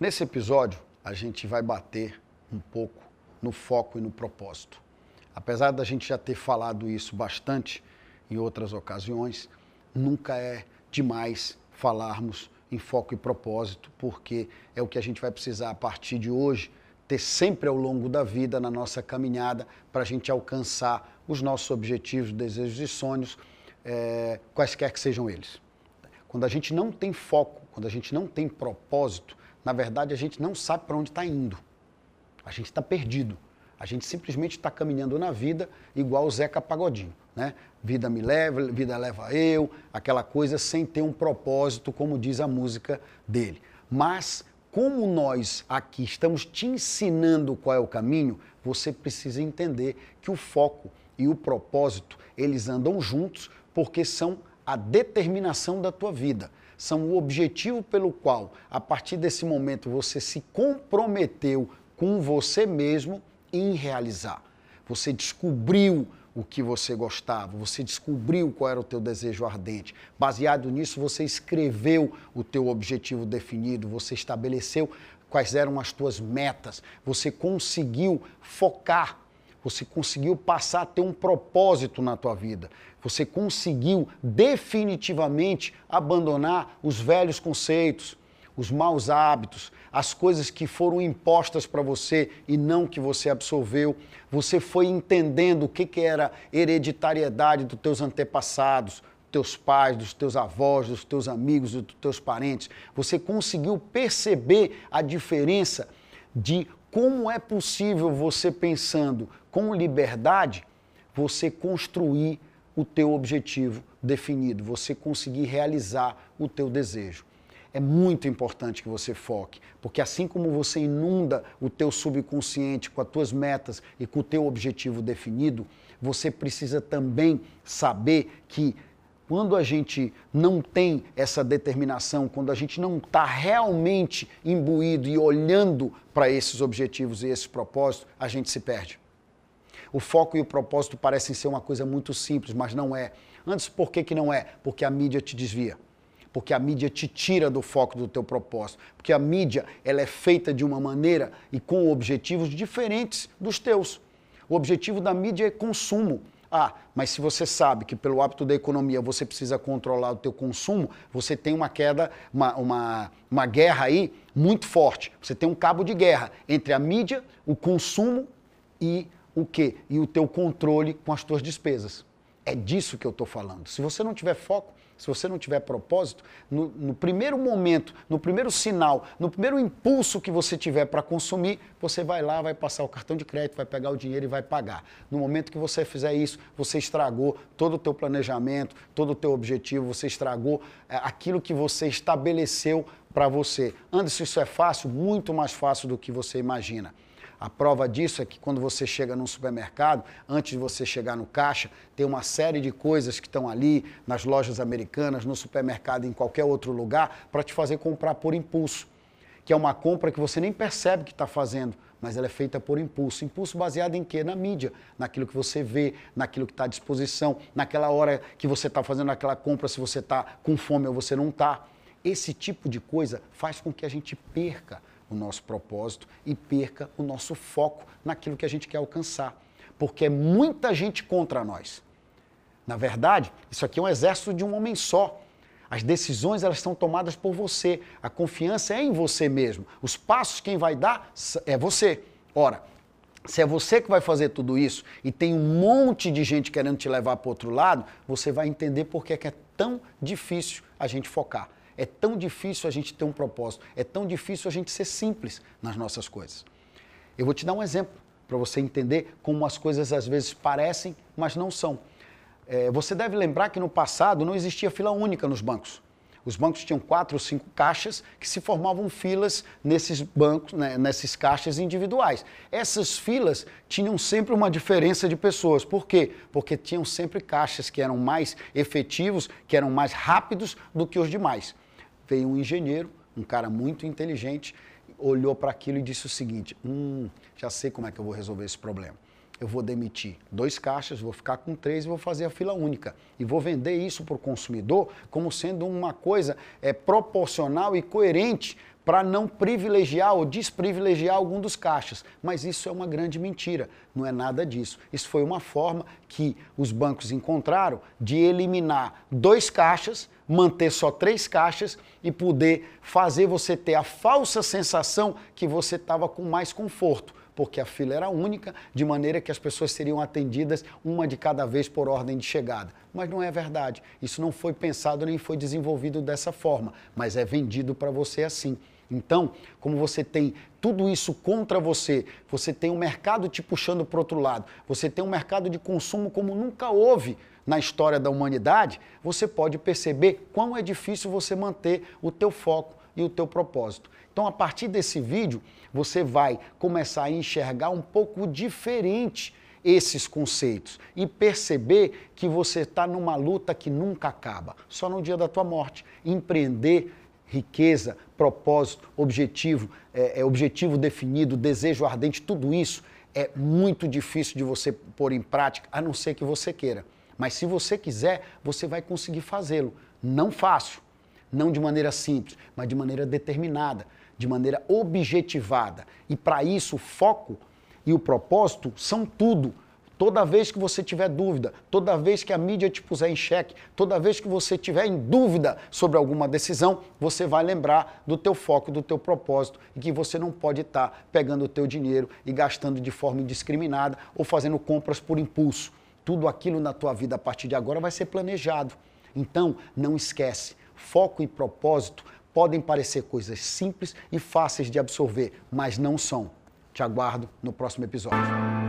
Nesse episódio, a gente vai bater um pouco no foco e no propósito. Apesar da gente já ter falado isso bastante em outras ocasiões, nunca é demais falarmos em foco e propósito, porque é o que a gente vai precisar a partir de hoje ter sempre ao longo da vida na nossa caminhada para a gente alcançar os nossos objetivos, desejos e sonhos, é, quaisquer que sejam eles. Quando a gente não tem foco, quando a gente não tem propósito, na verdade a gente não sabe para onde está indo. A gente está perdido. A gente simplesmente está caminhando na vida igual o Zeca Pagodinho, né? Vida me leva, vida leva eu, aquela coisa sem ter um propósito, como diz a música dele. Mas como nós aqui estamos te ensinando qual é o caminho, você precisa entender que o foco e o propósito, eles andam juntos porque são a determinação da tua vida, são o objetivo pelo qual, a partir desse momento, você se comprometeu com você mesmo em realizar. Você descobriu o que você gostava, você descobriu qual era o teu desejo ardente. Baseado nisso, você escreveu o teu objetivo definido, você estabeleceu quais eram as tuas metas, você conseguiu focar, você conseguiu passar a ter um propósito na tua vida. Você conseguiu definitivamente abandonar os velhos conceitos, os maus hábitos, as coisas que foram impostas para você e não que você absorveu. Você foi entendendo o que, que era hereditariedade dos teus antepassados, teus pais, dos teus avós, dos teus amigos, dos teus parentes. Você conseguiu perceber a diferença de como é possível você pensando com liberdade, você construir o teu objetivo definido, você conseguir realizar o teu desejo? É muito importante que você foque, porque assim como você inunda o teu subconsciente com as tuas metas e com o teu objetivo definido, você precisa também saber que quando a gente não tem essa determinação, quando a gente não está realmente imbuído e olhando para esses objetivos e esses propósitos, a gente se perde. O foco e o propósito parecem ser uma coisa muito simples, mas não é. Antes, por que, que não é? Porque a mídia te desvia porque a mídia te tira do foco do teu propósito, porque a mídia ela é feita de uma maneira e com objetivos diferentes dos teus. O objetivo da mídia é consumo. Ah, mas se você sabe que pelo hábito da economia você precisa controlar o teu consumo, você tem uma queda, uma, uma, uma guerra aí muito forte. Você tem um cabo de guerra entre a mídia, o consumo e o quê? E o teu controle com as tuas despesas. É disso que eu estou falando. Se você não tiver foco, se você não tiver propósito, no, no primeiro momento, no primeiro sinal, no primeiro impulso que você tiver para consumir, você vai lá, vai passar o cartão de crédito, vai pegar o dinheiro e vai pagar. No momento que você fizer isso, você estragou todo o teu planejamento, todo o teu objetivo, você estragou é, aquilo que você estabeleceu para você. Anderson, isso é fácil? Muito mais fácil do que você imagina. A prova disso é que quando você chega num supermercado, antes de você chegar no caixa, tem uma série de coisas que estão ali nas lojas americanas, no supermercado, em qualquer outro lugar, para te fazer comprar por impulso. Que é uma compra que você nem percebe que está fazendo, mas ela é feita por impulso. Impulso baseado em quê? Na mídia, naquilo que você vê, naquilo que está à disposição, naquela hora que você está fazendo aquela compra, se você está com fome ou você não está. Esse tipo de coisa faz com que a gente perca o nosso propósito e perca o nosso foco naquilo que a gente quer alcançar. Porque é muita gente contra nós. Na verdade, isso aqui é um exército de um homem só. As decisões elas são tomadas por você. A confiança é em você mesmo. Os passos quem vai dar é você. Ora, se é você que vai fazer tudo isso e tem um monte de gente querendo te levar para outro lado, você vai entender por que é tão difícil a gente focar. É tão difícil a gente ter um propósito, é tão difícil a gente ser simples nas nossas coisas. Eu vou te dar um exemplo para você entender como as coisas às vezes parecem, mas não são. É, você deve lembrar que no passado não existia fila única nos bancos. Os bancos tinham quatro ou cinco caixas que se formavam filas nesses bancos, né, nessas caixas individuais. Essas filas tinham sempre uma diferença de pessoas. Por quê? Porque tinham sempre caixas que eram mais efetivos, que eram mais rápidos do que os demais veio um engenheiro, um cara muito inteligente, olhou para aquilo e disse o seguinte: Hum, já sei como é que eu vou resolver esse problema. Eu vou demitir dois caixas, vou ficar com três e vou fazer a fila única. E vou vender isso para o consumidor como sendo uma coisa é, proporcional e coerente para não privilegiar ou desprivilegiar algum dos caixas. Mas isso é uma grande mentira, não é nada disso. Isso foi uma forma que os bancos encontraram de eliminar dois caixas, manter só três caixas e poder fazer você ter a falsa sensação que você estava com mais conforto porque a fila era única, de maneira que as pessoas seriam atendidas uma de cada vez por ordem de chegada. Mas não é verdade. Isso não foi pensado nem foi desenvolvido dessa forma, mas é vendido para você assim. Então, como você tem tudo isso contra você, você tem um mercado te puxando para outro lado, você tem um mercado de consumo como nunca houve na história da humanidade, você pode perceber quão é difícil você manter o teu foco e o teu propósito. Então, a partir desse vídeo, você vai começar a enxergar um pouco diferente esses conceitos e perceber que você está numa luta que nunca acaba, só no dia da tua morte. Empreender, riqueza, propósito, objetivo, é, é, objetivo definido, desejo ardente, tudo isso é muito difícil de você pôr em prática, a não ser que você queira. Mas se você quiser, você vai conseguir fazê-lo. Não fácil, não de maneira simples, mas de maneira determinada, de maneira objetivada. E para isso, o foco e o propósito são tudo. Toda vez que você tiver dúvida, toda vez que a mídia te puser em xeque, toda vez que você tiver em dúvida sobre alguma decisão, você vai lembrar do teu foco, do teu propósito e que você não pode estar tá pegando o teu dinheiro e gastando de forma indiscriminada ou fazendo compras por impulso. Tudo aquilo na tua vida a partir de agora vai ser planejado. Então, não esquece, foco e propósito podem parecer coisas simples e fáceis de absorver, mas não são. Te aguardo no próximo episódio.